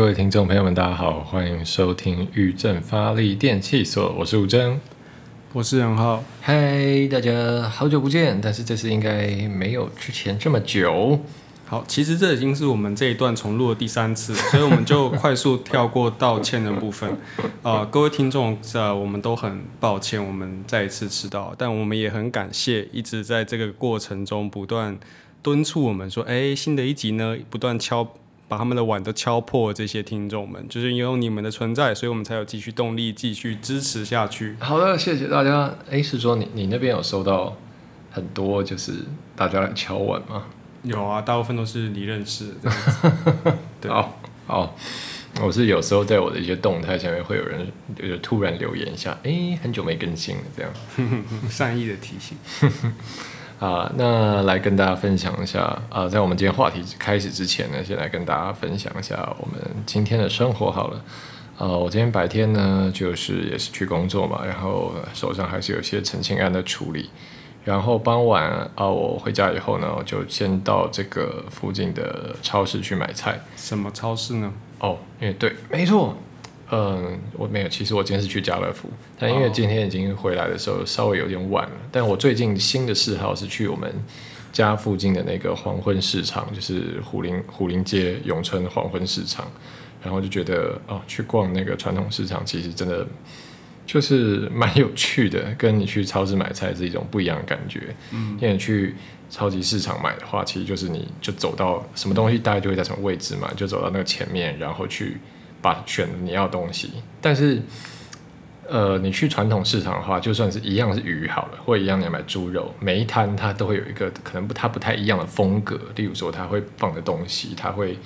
各位听众朋友们，大家好，欢迎收听玉正发力电器所，我是吴真，我是杨浩。嗨，大家好久不见，但是这次应该没有之前这么久。好，其实这已经是我们这一段重录的第三次，所以我们就快速跳过道歉的部分。啊，各位听众，呃，我们都很抱歉，我们再一次迟到，但我们也很感谢一直在这个过程中不断敦促我们说，哎，新的一集呢，不断敲把他们的碗都敲破。这些听众们，就是因为你们的存在，所以我们才有继续动力继续支持下去。好的，谢谢大家。哎，是说你你那边有收到很多就是大家来敲碗吗？有啊，大部分都是你认识的。对，好，好，我是有时候在我的一些动态下面会有人就是突然留言一下，哎，很久没更新了，这样 善意的提醒。啊，那来跟大家分享一下啊，在我们今天话题开始之前呢，先来跟大家分享一下我们今天的生活好了。呃，我今天白天呢，就是也是去工作嘛，然后手上还是有些澄清案的处理。然后傍晚啊，我回家以后呢，我就先到这个附近的超市去买菜。什么超市呢？哦，也对，没错，嗯，我没有。其实我今天是去家乐福，但因为今天已经回来的时候稍微有点晚了。但我最近新的嗜好是去我们家附近的那个黄昏市场，就是虎林虎林街永春黄昏市场。然后就觉得哦，去逛那个传统市场，其实真的。就是蛮有趣的，跟你去超市买菜是一种不一样的感觉。嗯，因为去超级市场买的话，其实就是你就走到什么东西，大概就会在什么位置嘛，就走到那个前面，然后去把选你要的东西。但是，呃，你去传统市场的话，就算是一样是鱼好了，或一样你要买猪肉，每一摊它都会有一个可能不它不太一样的风格。例如说，它会放的东西，它会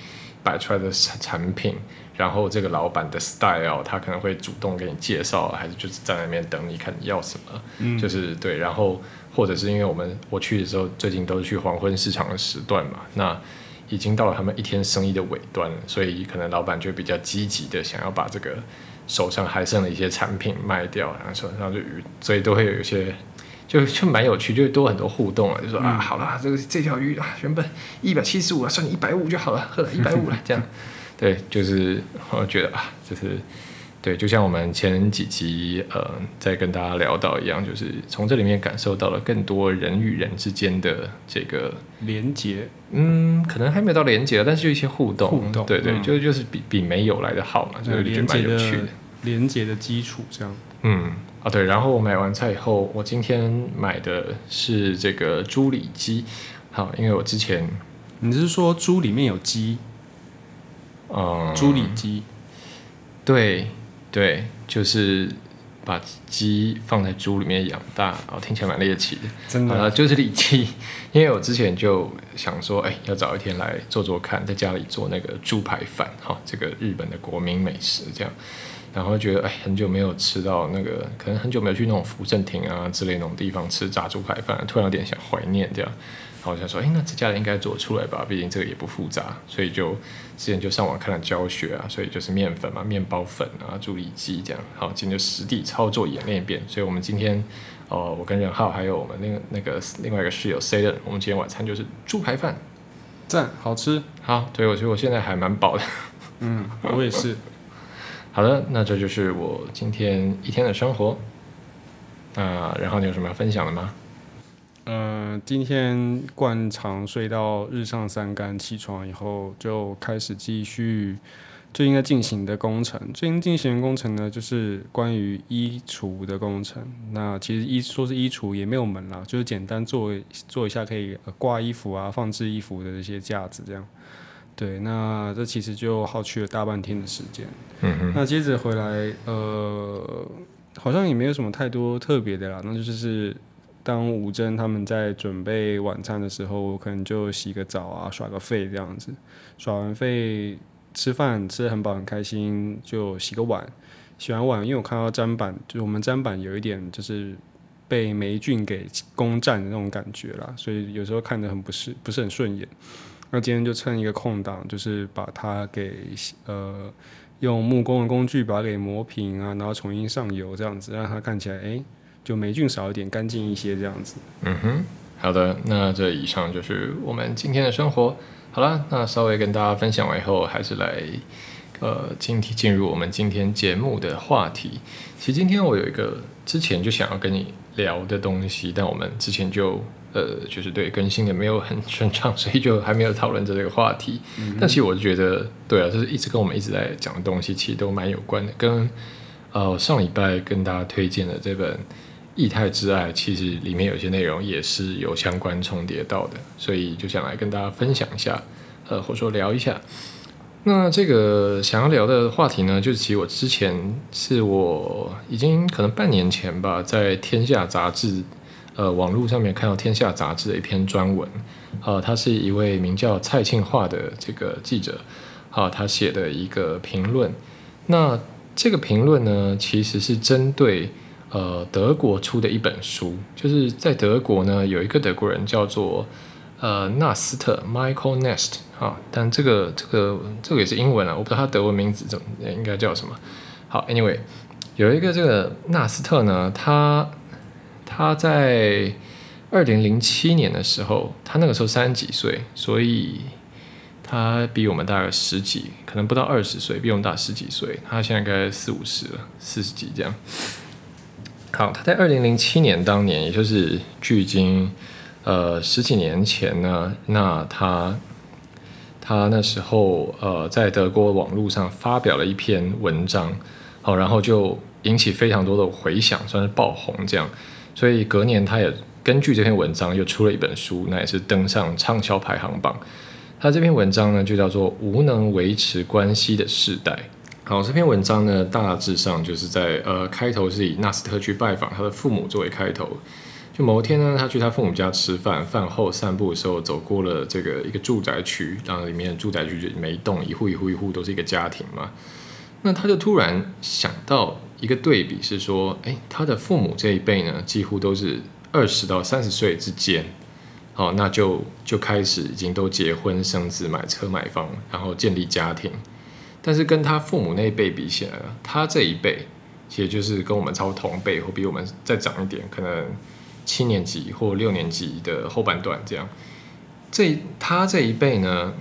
摆出来的产产品。然后这个老板的 style，他可能会主动给你介绍，还是就是在那边等你看你要什么，嗯，就是对。然后或者是因为我们我去的时候，最近都是去黄昏市场的时段嘛，那已经到了他们一天生意的尾端，所以可能老板就比较积极的想要把这个手上还剩的一些产品卖掉，然后说然后就所以都会有一些就就蛮有趣，就多很多互动啊，就说啊好啦，这个这条鱼啊原本一百七十五啊，算你一百五就好了，呵，一百五了这样。对，就是我觉得啊，就是对，就像我们前几集呃在跟大家聊到一样，就是从这里面感受到了更多人与人之间的这个连接，嗯，可能还没有到连接，但是就一些互动，互动，对对，就就是比比没有来的好嘛，就是连接的连接的基础这样。嗯，啊对，然后我买完菜以后，我今天买的是这个猪里脊，好，因为我之前你是说猪里面有鸡？嗯，猪里脊，对对，就是把鸡放在猪里面养大，哦，听起来蛮猎奇的，真的，就是里脊。因为我之前就想说，哎，要找一天来做做看，在家里做那个猪排饭，哈，这个日本的国民美食，这样，然后觉得，哎，很久没有吃到那个，可能很久没有去那种福正亭啊之类那种地方吃炸猪排饭，突然有点想怀念这样。然后我想说，哎，那这家人应该做出来吧？毕竟这个也不复杂，所以就之前就上网看了教学啊，所以就是面粉嘛，面包粉啊，助力机这样。好，今天就实地操作演练一遍。所以我们今天，哦，我跟任浩还有我们那个那个另外一个室友 C 的，我们今天晚餐就是猪排饭，赞，好吃。好，对我觉得我现在还蛮饱的。嗯，我也是。好的，那这就是我今天一天的生活。啊，然后你有什么要分享的吗？嗯，今天惯常睡到日上三竿，起床以后就开始继续最近在进行的工程。最近进行的工程呢，就是关于衣橱的工程。那其实衣说是衣橱也没有门啦，就是简单做做一下可以挂衣服啊、放置衣服的这些架子这样。对，那这其实就耗去了大半天的时间。嗯嗯。那接着回来，呃，好像也没有什么太多特别的啦，那就是。当吴真他们在准备晚餐的时候，我可能就洗个澡啊，耍个肺这样子。耍完肺，吃饭吃的很饱很开心，就洗个碗。洗完碗，因为我看到砧板，就是我们砧板有一点就是被霉菌给攻占的那种感觉啦，所以有时候看着很不是不是很顺眼。那今天就趁一个空档，就是把它给呃用木工的工具把它给磨平啊，然后重新上油这样子，让它看起来哎。就霉菌少一点，干净一些这样子。嗯哼，好的，那这以上就是我们今天的生活。好了，那稍微跟大家分享完以后，还是来呃今天进入我们今天节目的话题。其实今天我有一个之前就想要跟你聊的东西，但我们之前就呃就是对更新的没有很顺畅，所以就还没有讨论这个话题。但其实我觉得，对啊，就是一直跟我们一直在讲的东西，其实都蛮有关的。跟呃上礼拜跟大家推荐的这本。异态之爱其实里面有些内容也是有相关重叠到的，所以就想来跟大家分享一下，呃，或者说聊一下。那这个想要聊的话题呢，就是其实我之前是我已经可能半年前吧，在《天下》杂志呃网络上面看到《天下》杂志的一篇专文，呃，他是一位名叫蔡庆化的这个记者，啊，他写的一个评论。那这个评论呢，其实是针对。呃，德国出的一本书，就是在德国呢，有一个德国人叫做呃纳斯特 Michael Nest 啊，但这个这个这个也是英文啊，我不知道他德文名字怎么应该叫什么。好，Anyway，有一个这个纳斯特呢，他他在二零零七年的时候，他那个时候三十几岁，所以他比我们大概十几，可能不到二十岁，比我们大十几岁。他现在该四五十了，四十几这样。好，他在二零零七年当年，也就是距今呃十几年前呢，那他他那时候呃在德国网络上发表了一篇文章，好，然后就引起非常多的回响，算是爆红这样。所以隔年他也根据这篇文章又出了一本书，那也是登上畅销排行榜。他这篇文章呢就叫做《无能维持关系的世代》。好，这篇文章呢，大致上就是在呃开头是以纳斯特去拜访他的父母作为开头。就某一天呢，他去他父母家吃饭，饭后散步的时候，走过了这个一个住宅区，然后里面的住宅区就每一栋一户一户一户都是一个家庭嘛。那他就突然想到一个对比，是说，哎，他的父母这一辈呢，几乎都是二十到三十岁之间，哦，那就就开始已经都结婚生子、买车买房，然后建立家庭。但是跟他父母那一辈比起来他这一辈其实就是跟我们超同辈或比我们再长一点，可能七年级或六年级的后半段这样。这他这一辈呢，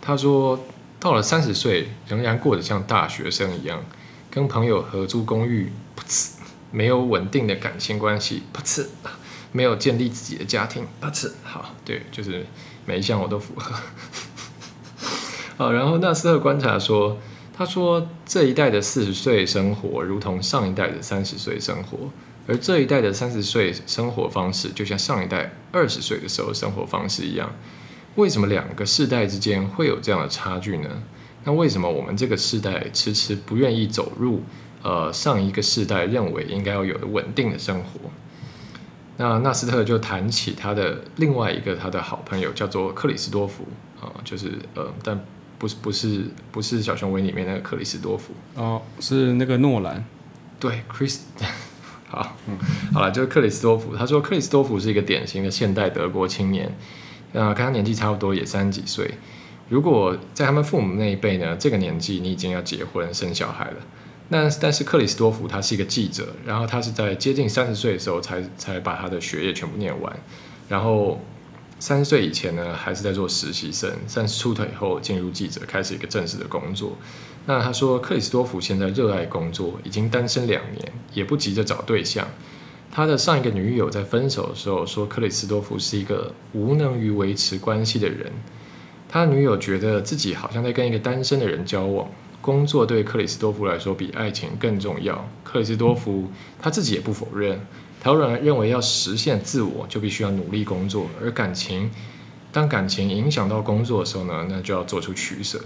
他说到了三十岁仍然过得像大学生一样，跟朋友合租公寓，不呲，没有稳定的感情关系，不呲，没有建立自己的家庭，不呲，好，对，就是每一项我都符合。啊，然后纳斯特观察说，他说这一代的四十岁生活如同上一代的三十岁生活，而这一代的三十岁生活方式就像上一代二十岁的时候生活方式一样。为什么两个世代之间会有这样的差距呢？那为什么我们这个世代迟迟不愿意走入呃上一个世代认为应该要有的稳定的生活？那纳斯特就谈起他的另外一个他的好朋友叫做克里斯多夫啊，就是呃但。不是不是不是小熊维里面那个克里斯多夫哦，是那个诺兰。对，Chris，好，嗯，好了，就是克里斯多夫。他说克里斯多夫是一个典型的现代德国青年，呃，跟他年纪差不多，也三十几岁。如果在他们父母那一辈呢，这个年纪你已经要结婚生小孩了。那但是克里斯多夫他是一个记者，然后他是在接近三十岁的时候才才把他的学业全部念完，然后。三十岁以前呢，还是在做实习生；三十出头以后，进入记者，开始一个正式的工作。那他说，克里斯多夫现在热爱工作，已经单身两年，也不急着找对象。他的上一个女友在分手的时候说，克里斯多夫是一个无能于维持关系的人。他女友觉得自己好像在跟一个单身的人交往。工作对克里斯多夫来说比爱情更重要。克里斯多夫他自己也不否认。陶然认为，要实现自我，就必须要努力工作；而感情，当感情影响到工作的时候呢，那就要做出取舍。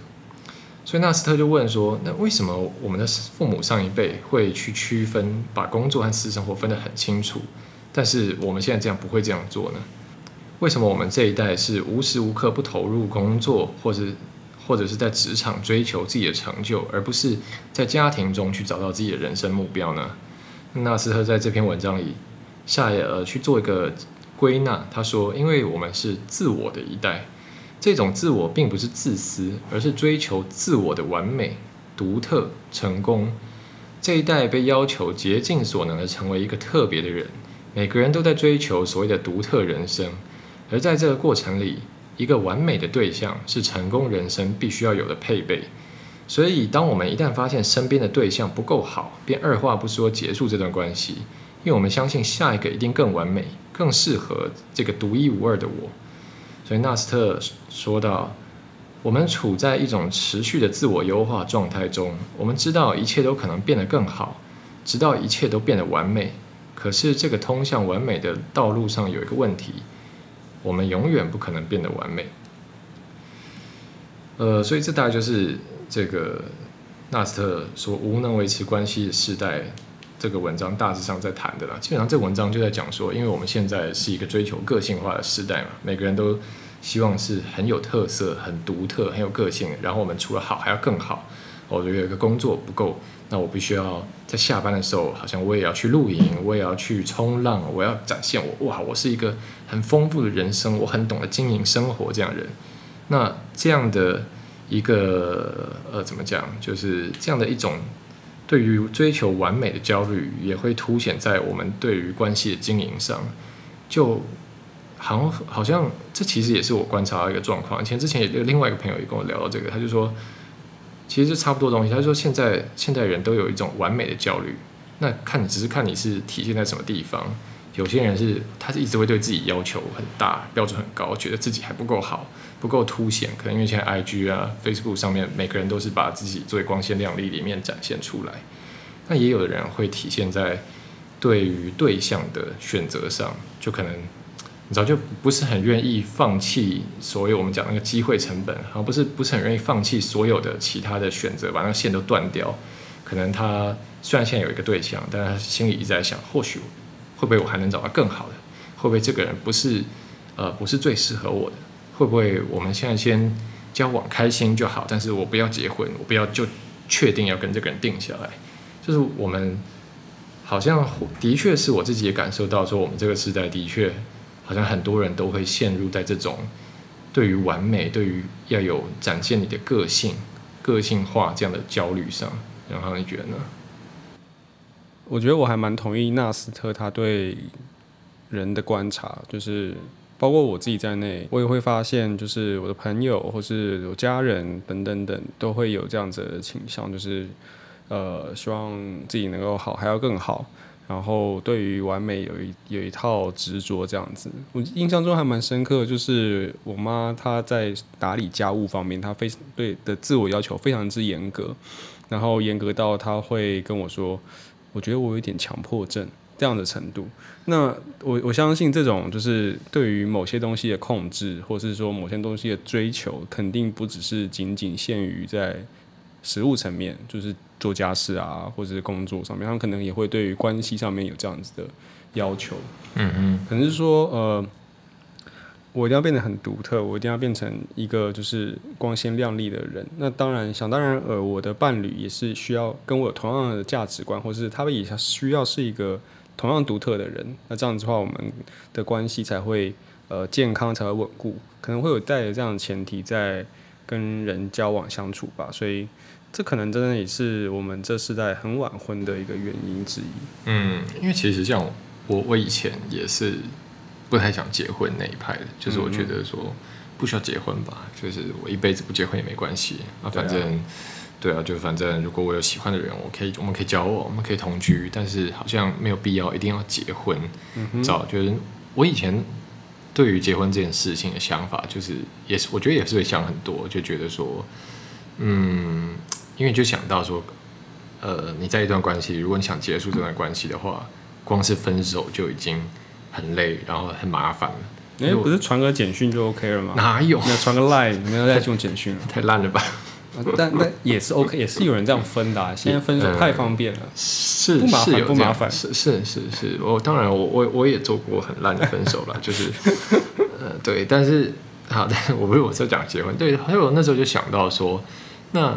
所以纳斯特就问说：“那为什么我们的父母上一辈会去区分，把工作和私生活分得很清楚？但是我们现在这样不会这样做呢？为什么我们这一代是无时无刻不投入工作，或者或者是在职场追求自己的成就，而不是在家庭中去找到自己的人生目标呢？”纳斯特在这篇文章里下呃去做一个归纳，他说：“因为我们是自我的一代，这种自我并不是自私，而是追求自我的完美、独特、成功。这一代被要求竭尽所能的成为一个特别的人，每个人都在追求所谓的独特人生，而在这个过程里，一个完美的对象是成功人生必须要有的配备。所以，当我们一旦发现身边的对象不够好，便二话不说结束这段关系，因为我们相信下一个一定更完美、更适合这个独一无二的我。所以，纳斯特说到。我们处在一种持续的自我优化状态中，我们知道一切都可能变得更好，直到一切都变得完美。可是，这个通向完美的道路上有一个问题：我们永远不可能变得完美。呃，所以这大概就是这个纳斯特说“无能维持关系的时代”这个文章大致上在谈的啦。基本上，这文章就在讲说，因为我们现在是一个追求个性化的时代嘛，每个人都。希望是很有特色、很独特、很有个性。然后我们除了好还要更好。我觉得有一个工作不够，那我必须要在下班的时候，好像我也要去露营，我也要去冲浪，我要展现我哇，我是一个很丰富的人生，我很懂得经营生活这样人。那这样的一个呃，怎么讲，就是这样的一种对于追求完美的焦虑，也会凸显在我们对于关系的经营上，就。好像好像这其实也是我观察到一个状况。前之前有另外一个朋友也跟我聊到这个，他就说，其实差不多东西。他说现在现在人都有一种完美的焦虑，那看你只是看你是体现在什么地方。有些人是他是一直会对自己要求很大，标准很高，觉得自己还不够好，不够凸显。可能因为现在 IG 啊、Facebook 上面每个人都是把自己最光鲜亮丽里面展现出来。那也有的人会体现在对于对象的选择上，就可能。你知道就不是很愿意放弃所有我们讲那个机会成本，而不是不是很愿意放弃所有的其他的选择，把那个线都断掉。可能他虽然现在有一个对象，但他心里一直在想，或许会不会我还能找到更好的？会不会这个人不是呃不是最适合我的？会不会我们现在先交往开心就好？但是我不要结婚，我不要就确定要跟这个人定下来。就是我们好像的确是我自己也感受到，说我们这个时代的确。好像很多人都会陷入在这种对于完美、对于要有展现你的个性、个性化这样的焦虑上。然后你觉得呢？我觉得我还蛮同意纳斯特他对人的观察，就是包括我自己在内，我也会发现，就是我的朋友或是有家人等等等，都会有这样子的倾向，就是呃，希望自己能够好，还要更好。然后对于完美有一有一套执着这样子，我印象中还蛮深刻，就是我妈她在打理家务方面，她非常对的自我要求非常之严格，然后严格到她会跟我说，我觉得我有点强迫症这样的程度。那我我相信这种就是对于某些东西的控制，或是说某些东西的追求，肯定不只是仅仅限于在实物层面，就是。做家事啊，或者是工作上面，他们可能也会对于关系上面有这样子的要求。嗯嗯，可能是说，呃，我一定要变得很独特，我一定要变成一个就是光鲜亮丽的人。那当然，想当然，呃，我的伴侣也是需要跟我同样的价值观，或是他们也需要是一个同样独特的人。那这样子的话，我们的关系才会呃健康，才会稳固。可能会有带着这样的前提在跟人交往相处吧。所以。这可能真的也是我们这世代很晚婚的一个原因之一。嗯，因为其实像我，我以前也是不太想结婚那一派的，就是我觉得说不需要结婚吧，就是我一辈子不结婚也没关系啊，反正对啊，就反正如果我有喜欢的人，我可以我们可以交往，我们可以同居，但是好像没有必要一定要结婚。嗯早就是我以前对于结婚这件事情的想法，就是也是我觉得也是会想很多，就觉得说，嗯。因为就想到说，呃，你在一段关系，如果你想结束这段关系的话，光是分手就已经很累，然后很麻烦了。哎，不是传个简讯就 OK 了吗？哪有？那传个 Line，没有再用简讯了，太烂了吧？但但也是 OK，也是有人这样分的。现在分手太方便了，是不麻烦不麻烦，是是是是。我当然我我我也做过很烂的分手了，就是呃对，但是好，但是我不是我在讲结婚，对，还有那时候就想到说那。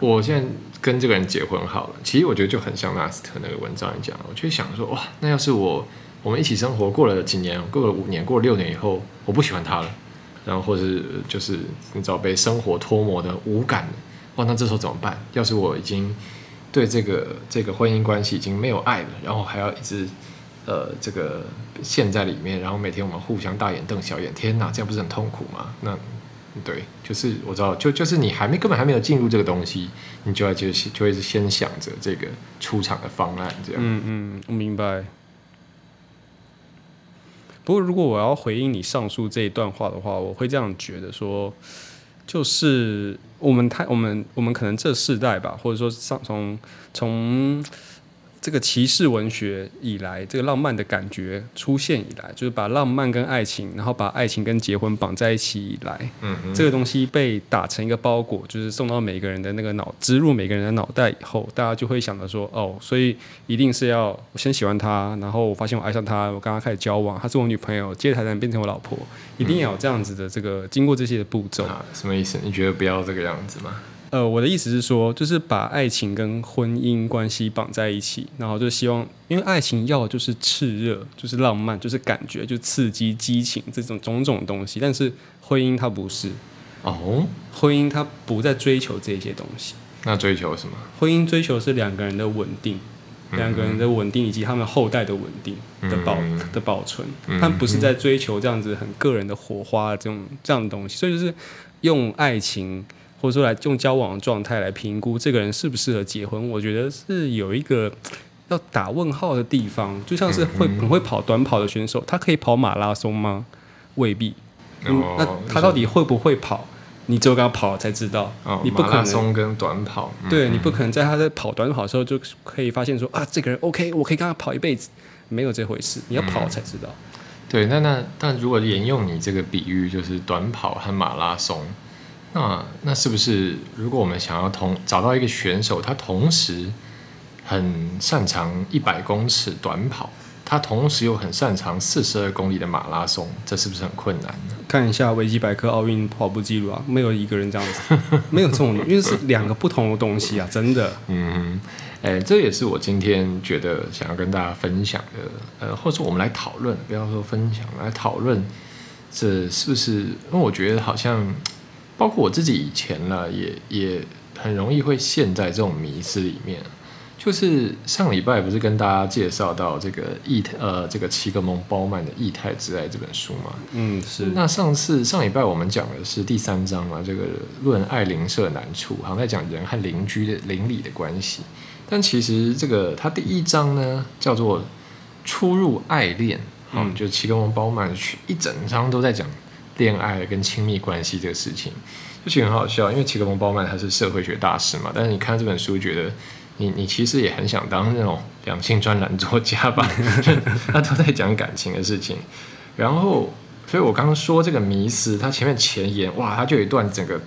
我现在跟这个人结婚好了，其实我觉得就很像纳斯特那个文章讲，我就想说，哇，那要是我我们一起生活过了几年，过了五年，过了六年以后，我不喜欢他了，然后或是就是你知道被生活脱模的无感了，哇，那这时候怎么办？要是我已经对这个这个婚姻关系已经没有爱了，然后还要一直呃这个陷在里面，然后每天我们互相大眼瞪小眼，天哪，这样不是很痛苦吗？那对，就是我知道，就就是你还没根本还没有进入这个东西，你就要就就会先想着这个出场的方案，这样。嗯嗯，我明白。不过，如果我要回应你上述这一段话的话，我会这样觉得说，就是我们太我们我们可能这世代吧，或者说上从从。这个骑士文学以来，这个浪漫的感觉出现以来，就是把浪漫跟爱情，然后把爱情跟结婚绑在一起以来，嗯嗯，这个东西被打成一个包裹，就是送到每个人的那个脑，植入每个人的脑袋以后，大家就会想着说，哦，所以一定是要我先喜欢他，然后我发现我爱上他，我跟他开始交往，她是我女朋友，接着才能变成我老婆，一定要有这样子的这个经过这些的步骤。什么意思？你觉得不要这个样子吗？呃，我的意思是说，就是把爱情跟婚姻关系绑在一起，然后就希望，因为爱情要的就是炽热，就是浪漫，就是感觉，就刺激、激情这种种种东西。但是婚姻它不是哦，婚姻它不再追求这些东西。那追求什么？婚姻追求是两个人的稳定，两个人的稳定以及他们后代的稳定的保的保存。他不是在追求这样子很个人的火花这种这样的东西，所以就是用爱情。或者说来用交往的状态来评估这个人适不适合结婚，我觉得是有一个要打问号的地方。就像是会很会跑短跑的选手，他可以跑马拉松吗？未必。那他到底会不会跑？你只有跟他跑了才知道。你不可能跟短跑。对你不可能在他在跑短跑的时候就可以发现说啊，这个人 OK，我可以跟他跑一辈子，没有这回事。你要跑才知道。对，那那但如果沿用你这个比喻，就是短跑和马拉松。那那是不是，如果我们想要同找到一个选手，他同时很擅长一百公尺短跑，他同时又很擅长四十二公里的马拉松，这是不是很困难呢？看一下维基百科奥运跑步记录啊，没有一个人这样子，没有这种，因为是两个不同的东西啊，真的。嗯，哎，这也是我今天觉得想要跟大家分享的，呃，或者说我们来讨论，不要说分享，来讨论，这是不是？因为我觉得好像。包括我自己以前呢，也也很容易会陷在这种迷思里面。就是上礼拜不是跟大家介绍到这个异呃这个齐格蒙包曼的《异态之爱》这本书嘛？嗯，是。那上次上礼拜我们讲的是第三章嘛，这个论爱邻舍难处，好像在讲人和邻居的邻里的关系。但其实这个它第一章呢叫做初入爱恋，嗯，就齐格蒙包曼一整章都在讲。恋爱跟亲密关系这个事情，就其实很好笑，因为齐格蒙包曼他是社会学大师嘛，但是你看这本书，觉得你你其实也很想当那种两性专栏作家吧？他都在讲感情的事情，然后，所以我刚刚说这个迷思，他前面前言哇，他就有一段整个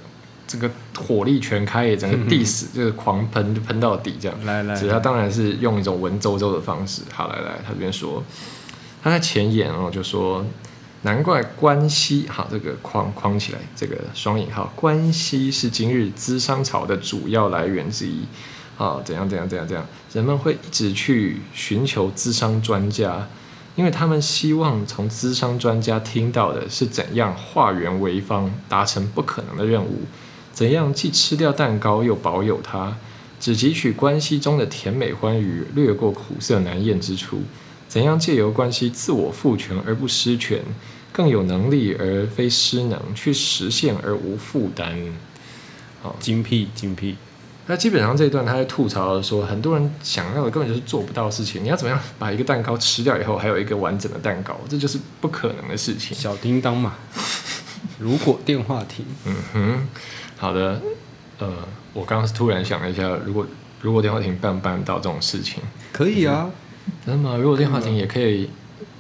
这个火力全开，整个 diss 就是狂喷就喷到底这样。来来，他当然是用一种文绉绉的方式。好，来来，他这边说，他在前言哦就说。难怪关系好，这个框框起来，这个双引号，关系是今日资商潮的主要来源之一。啊，怎样怎样怎样怎样，人们会一直去寻求资商专家，因为他们希望从资商专家听到的是怎样化缘为方，达成不可能的任务，怎样既吃掉蛋糕又保有它，只汲取关系中的甜美欢愉，略过苦涩难咽之处，怎样借由关系自我赋权而不失权。更有能力而非失能，去实现而无负担。好，精辟精辟。那基本上这一段他在吐槽说，很多人想要的根本就是做不到的事情。你要怎么样把一个蛋糕吃掉以后，还有一个完整的蛋糕，这就是不可能的事情。小叮当嘛，如果电话亭。嗯哼，好的。呃，我刚刚是突然想了一下，如果如果电话亭办不办到这种事情？可以啊，真的吗？如果电话亭也可以。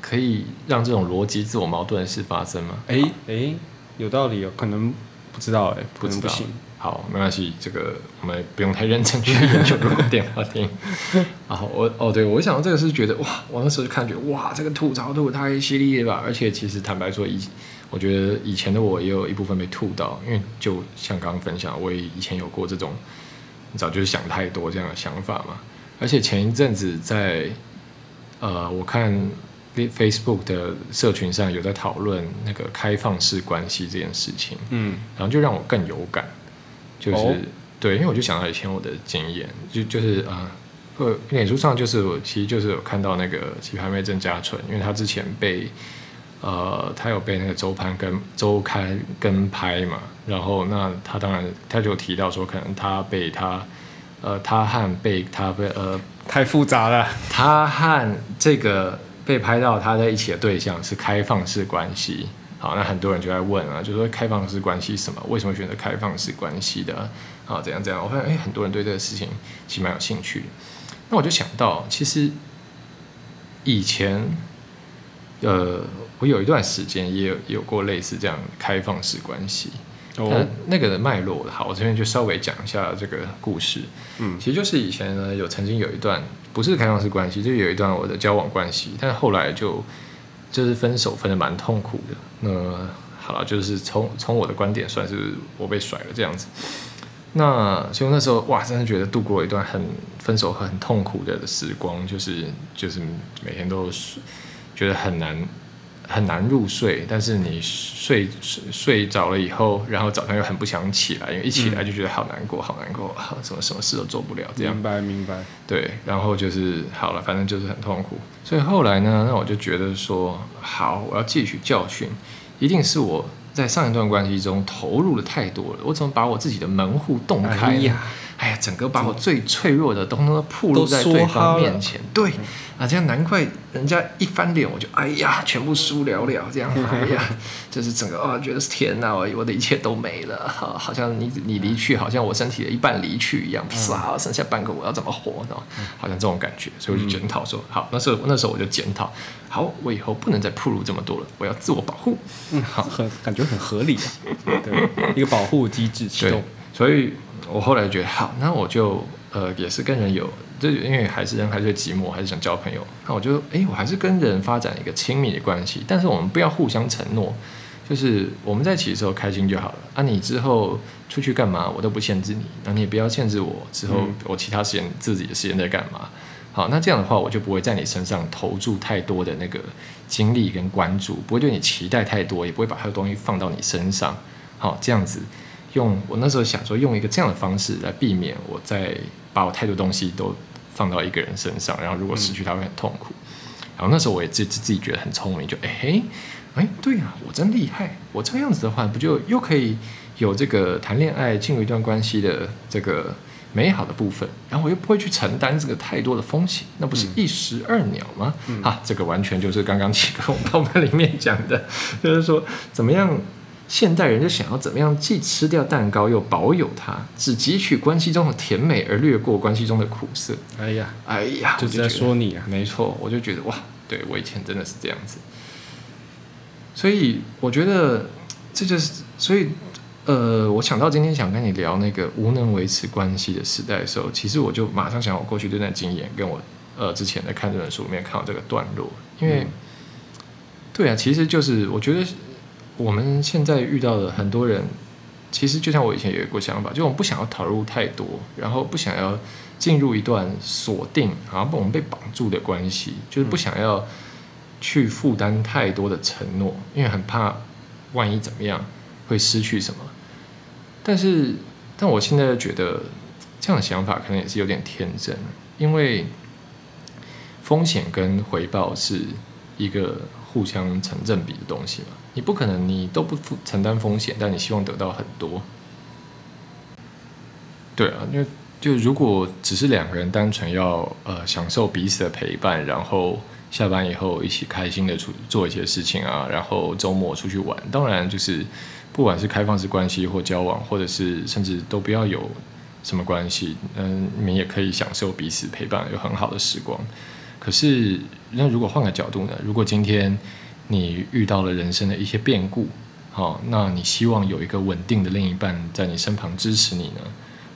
可以让这种逻辑自我矛盾的事发生吗？哎哎，有道理哦，可能不知道哎，不能不行。好，没关系，这个我们不用太认真去研究如果电话亭。啊，我哦，对我想到这个是觉得哇，我那时候就看觉得哇，这个吐槽吐太犀利了吧！而且其实坦白说，以我觉得以前的我也有一部分被吐到，因为就像刚刚分享，我也以前有过这种早就是想太多这样的想法嘛。而且前一阵子在呃，我看。Facebook 的社群上有在讨论那个开放式关系这件事情，嗯，然后就让我更有感，就是对，因为我就想到以前我的经验，就就是啊，呃，脸书上就是我其实就是有看到那个棋牌妹郑家纯，因为他之前被呃他有被那个周刊跟周刊跟拍嘛，然后那他当然他就提到说，可能他被他呃他和被他被呃太复杂了，他和这个被拍到他在一起的对象是开放式关系。好，那很多人就在问啊，就说开放式关系什么？为什么选择开放式关系的？啊，怎样怎样？我发现哎，很多人对这个事情其实蛮有兴趣的。那我就想到，其实以前，呃，我有一段时间也有有过类似这样开放式关系。哦，那个的脉络，好，我这边就稍微讲一下这个故事。嗯，其实就是以前呢，有曾经有一段不是开放式关系，就有一段我的交往关系，但是后来就就是分手分的蛮痛苦的。那好了，就是从从我的观点，算是我被甩了这样子。那所以那时候哇，真的觉得度过一段很分手很痛苦的时光，就是就是每天都觉得很难很难入睡，但是你睡睡着了以后，然后早上又很不想起来，因为一起来就觉得好难过，好难过，好什么什么事都做不了这样。明白明白。对，然后就是好了，反正就是很痛苦。所以后来呢，那我就觉得说，好，我要汲取教训，一定是我。在上一段关系中投入的太多了，我怎么把我自己的门户洞开呀？哎呀，整个把我最脆弱的东西都暴露在对方面前。对啊，这样难怪人家一翻脸我就哎呀，全部输了了。这样哎呀，就是整个啊，觉得是天哪，我我的一切都没了。好，好像你你离去，好像我身体的一半离去一样。唰，剩下半个我要怎么活呢？好像这种感觉，所以我就检讨说，好，那时候那时候我就检讨，好，我以后不能再暴露这么多了，我要自我保护。嗯，好，很感觉很合理。对，一个保护机制启动。所以。我后来觉得好，那我就呃也是跟人有，就因为还是人还是寂寞，还是想交朋友。那我就哎，我还是跟人发展一个亲密的关系，但是我们不要互相承诺，就是我们在一起的时候开心就好了。啊，你之后出去干嘛，我都不限制你，那你也不要限制我之后我其他时间自己的时间在干嘛。好，那这样的话，我就不会在你身上投注太多的那个精力跟关注，不会对你期待太多，也不会把太多东西放到你身上。好，这样子。用我那时候想说，用一个这样的方式来避免我在把我太多东西都放到一个人身上，然后如果失去他会很痛苦。然后那时候我也自自己觉得很聪明，就哎嘿，哎对呀，我真厉害，我这样子的话不就又可以有这个谈恋爱进入一段关系的这个美好的部分，然后我又不会去承担这个太多的风险，那不是一石二鸟吗？啊，这个完全就是刚刚几个红包们里面讲的，就是说怎么样。现代人就想要怎么样，既吃掉蛋糕又保有它，只汲取关系中的甜美而略过关系中的苦涩。哎呀，哎呀，就是在说你啊！没错，我就觉得哇，对我以前真的是这样子。所以我觉得这就是，所以呃，我想到今天想跟你聊那个无能维持关系的时代的时候，其实我就马上想我过去这段经验，跟我呃之前在看这本书里面看到这个段落，因为对啊，其实就是我觉得。我们现在遇到的很多人，其实就像我以前有一个想法，就我们不想要投入太多，然后不想要进入一段锁定，然后我们被绑住的关系，就是不想要去负担太多的承诺，因为很怕万一怎么样会失去什么。但是，但我现在觉得这样的想法可能也是有点天真，因为风险跟回报是一个互相成正比的东西嘛。你不可能，你都不负承担风险，但你希望得到很多。对啊，因为就如果只是两个人单纯要呃享受彼此的陪伴，然后下班以后一起开心的出做一些事情啊，然后周末出去玩，当然就是不管是开放式关系或交往，或者是甚至都不要有什么关系，嗯，你们也可以享受彼此陪伴，有很好的时光。可是那如果换个角度呢？如果今天你遇到了人生的一些变故，好，那你希望有一个稳定的另一半在你身旁支持你呢？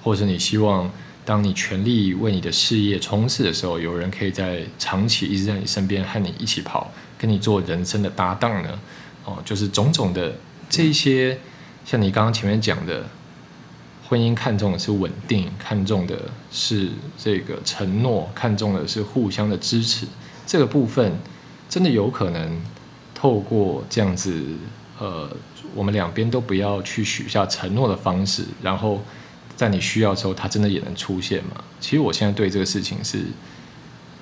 或者你希望当你全力为你的事业冲刺的时候，有人可以在长期一直在你身边和你一起跑，跟你做人生的搭档呢？哦，就是种种的这些，像你刚刚前面讲的，婚姻看重的是稳定，看重的是这个承诺，看重的是互相的支持，这个部分真的有可能。透过这样子，呃，我们两边都不要去许下承诺的方式，然后在你需要的时候，它真的也能出现吗？其实我现在对这个事情是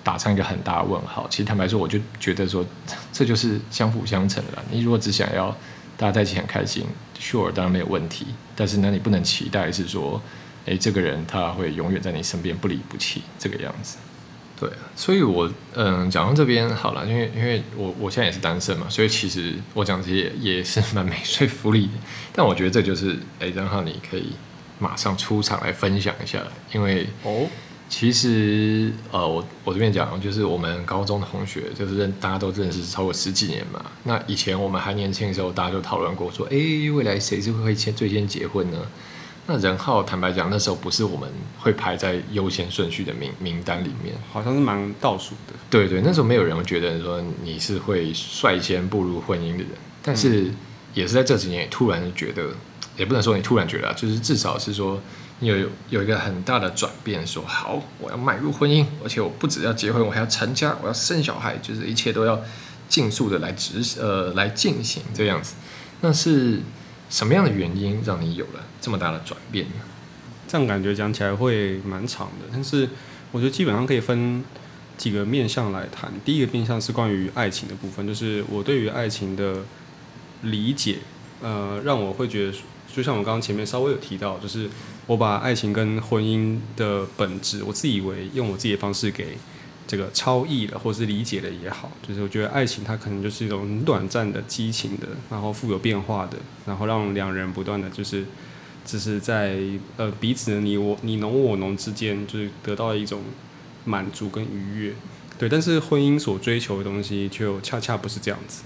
打上一个很大的问号。其实坦白说，我就觉得说，这就是相辅相成的。你如果只想要大家在一起很开心，sure 当然没有问题。但是呢，你不能期待是说，诶，这个人他会永远在你身边不离不弃这个样子。对，所以我嗯讲到这边好了，因为因为我我现在也是单身嘛，所以其实我讲这些也是 蛮没说服力的。但我觉得这就是诶，然后你可以马上出场来分享一下，因为哦，其实呃我我这边讲就是我们高中的同学，就是认大家都认识超过十几年嘛。那以前我们还年轻的时候，大家就讨论过说，诶，未来谁是会先最先结婚呢？那任浩坦白讲，那时候不是我们会排在优先顺序的名名单里面，好像是蛮倒数的。对对，那时候没有人会觉得说你是会率先步入婚姻的人，但是也是在这几年突然觉得，也不能说你突然觉得，就是至少是说你有有一个很大的转变，说好我要迈入婚姻，而且我不只要结婚，我还要成家，我要生小孩，就是一切都要尽速的来执呃来进行这样子，那是。什么样的原因让你有了这么大的转变呢？这样感觉讲起来会蛮长的，但是我觉得基本上可以分几个面向来谈。第一个面向是关于爱情的部分，就是我对于爱情的理解，呃，让我会觉得，就像我刚刚前面稍微有提到，就是我把爱情跟婚姻的本质，我自以为用我自己的方式给。这个超意的，或是理解的也好，就是我觉得爱情它可能就是一种很短暂的激情的，然后富有变化的，然后让两人不断的就是，只是在呃彼此的你我你侬我侬之间，就是得到一种满足跟愉悦。对，但是婚姻所追求的东西就恰恰不是这样子。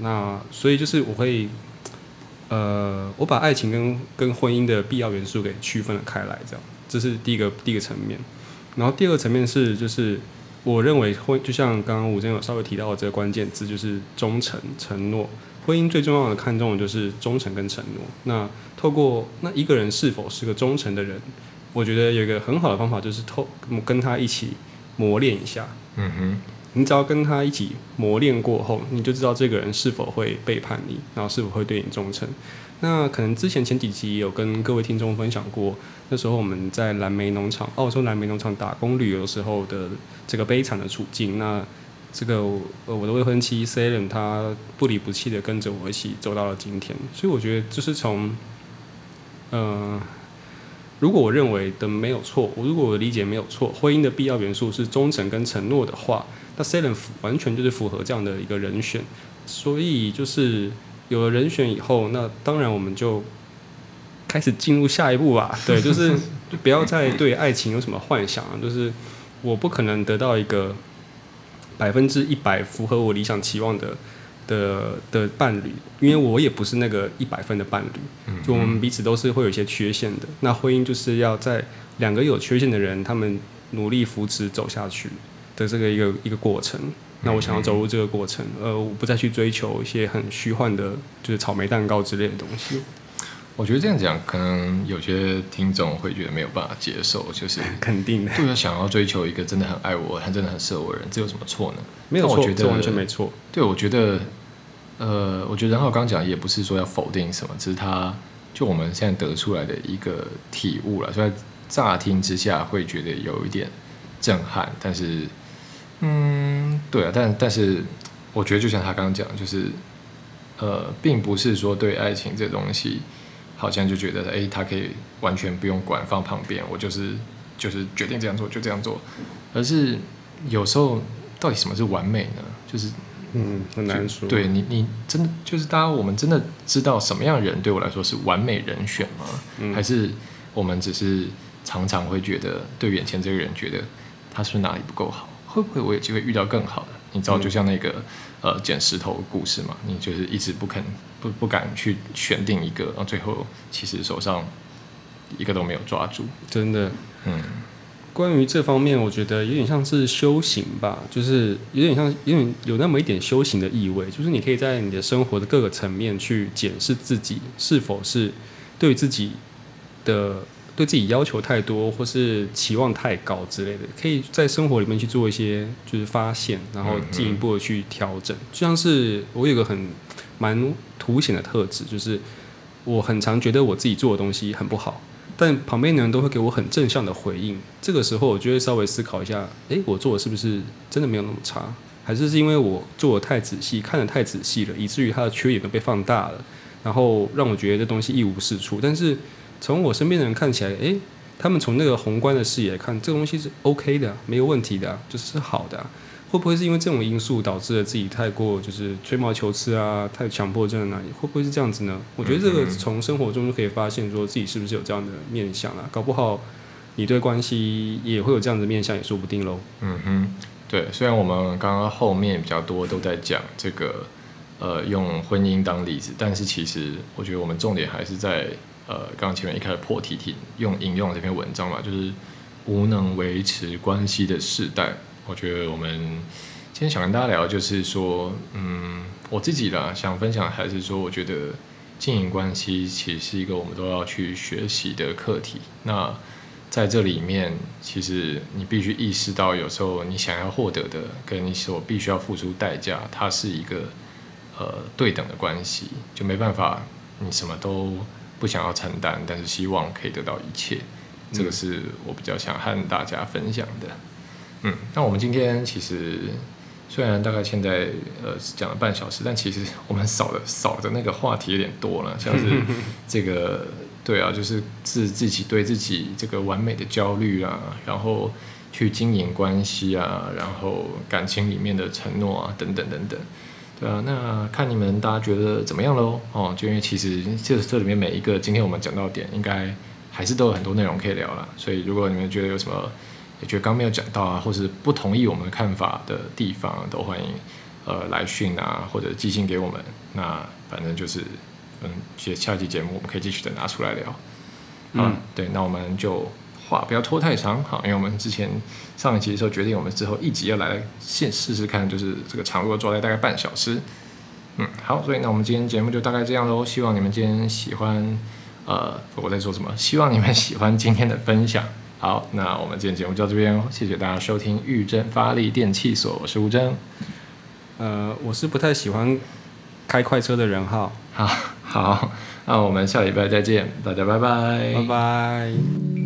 那所以就是我会，呃，我把爱情跟跟婚姻的必要元素给区分了开来，这样，这是第一个第一个层面。然后第二个层面是就是。我认为婚就像刚刚吴真有稍微提到的这个关键字，就是忠诚、承诺。婚姻最重要的看重的就是忠诚跟承诺。那透过那一个人是否是个忠诚的人，我觉得有一个很好的方法就是透跟他一起磨练一下。嗯哼，你只要跟他一起磨练过后，你就知道这个人是否会背叛你，然后是否会对你忠诚。那可能之前前几集有跟各位听众分享过，那时候我们在蓝莓农场，澳洲蓝莓农场打工旅游时候的这个悲惨的处境。那这个呃我的未婚妻 s a l e n 她不离不弃的跟着我一起走到了今天。所以我觉得就是从，呃，如果我认为的没有错，我如果我的理解没有错，婚姻的必要元素是忠诚跟承诺的话，那 Selen 完全就是符合这样的一个人选。所以就是。有了人选以后，那当然我们就开始进入下一步吧。对，就是不要再对爱情有什么幻想啊。就是我不可能得到一个百分之一百符合我理想期望的的的伴侣，因为我也不是那个一百分的伴侣。就我们彼此都是会有一些缺陷的。那婚姻就是要在两个有缺陷的人，他们努力扶持走下去的这个一个一个过程。那我想要走入这个过程，呃，我不再去追求一些很虚幻的，就是草莓蛋糕之类的东西。我觉得这样讲，可能有些听众会觉得没有办法接受，就是 肯定的，就是想要追求一个真的很爱我、他真的很适合我的人，这有什么错呢？没有错，这完全没错。对，我觉得，呃，我觉得然后刚讲也不是说要否定什么，只是他就我们现在得出来的一个体悟了，所以乍听之下会觉得有一点震撼，但是。嗯，对啊，但但是我觉得就像他刚刚讲，就是呃，并不是说对爱情这东西，好像就觉得哎，他可以完全不用管放旁边，我就是就是决定这样做就这样做，而是有时候到底什么是完美呢？就是嗯，很难说。对你，你真的就是大家我们真的知道什么样的人对我来说是完美人选吗？还是我们只是常常会觉得对眼前这个人觉得他是不是哪里不够好？会不会我有机会遇到更好的？你知道，就像那个呃捡石头的故事嘛，你就是一直不肯不不敢去选定一个，然后最后其实手上一个都没有抓住。真的，嗯，关于这方面，我觉得有点像是修行吧，就是有点像，有点有那么一点修行的意味，就是你可以在你的生活的各个层面去检视自己是否是对自己的。对自己要求太多，或是期望太高之类的，可以在生活里面去做一些就是发现，然后进一步的去调整。就像是我有个很蛮凸显的特质，就是我很常觉得我自己做的东西很不好，但旁边的人都会给我很正向的回应。这个时候，我就会稍微思考一下，诶，我做的是不是真的没有那么差？还是是因为我做的太仔细，看得太仔细了，以至于它的缺点都被放大了，然后让我觉得这东西一无是处。但是从我身边的人看起来，诶，他们从那个宏观的视野看，这个东西是 OK 的，没有问题的，就是好的。会不会是因为这种因素导致了自己太过就是吹毛求疵啊，太强迫症啊？会不会是这样子呢？我觉得这个从生活中就可以发现，说自己是不是有这样的面相啊？搞不好你对关系也会有这样的面相，也说不定喽。嗯哼，对。虽然我们刚刚后面比较多都在讲这个，呃，用婚姻当例子，但是其实我觉得我们重点还是在呃，刚刚前面一开始破题题用引用这篇文章嘛，就是无能维持关系的世代。我觉得我们今天想跟大家聊，就是说，嗯，我自己啦，想分享还是说，我觉得经营关系其实是一个我们都要去学习的课题。那在这里面，其实你必须意识到，有时候你想要获得的，跟你所必须要付出代价，它是一个呃对等的关系，就没办法，你什么都不想要承担，但是希望可以得到一切。这个是我比较想和大家分享的。嗯，那我们今天其实虽然大概现在呃讲了半小时，但其实 我们扫的扫的那个话题有点多了，像是这个对啊，就是自自己对自己这个完美的焦虑啊，然后去经营关系啊，然后感情里面的承诺啊，等等等等，对啊，那看你们大家觉得怎么样喽？哦，就因为其实这这里面每一个今天我们讲到点，应该还是都有很多内容可以聊了，所以如果你们觉得有什么。也觉得刚没有讲到啊，或是不同意我们的看法的地方，都欢迎呃来讯啊，或者寄信给我们。那反正就是，嗯，下下期节目我们可以继续的拿出来聊。嗯，对，那我们就话不要拖太长，好，因为我们之前上一期的时候决定，我们之后一集要来先试试看，就是这个长度抓在大概半小时。嗯，好，所以那我们今天节目就大概这样喽。希望你们今天喜欢，呃，我在说什么？希望你们喜欢今天的分享。好，那我们今天节目就到这边哦，谢谢大家收听玉珍发力电器所，我是吴珍，呃，我是不太喜欢开快车的人哈，好，好，那我们下礼拜再见，大家拜拜，拜拜。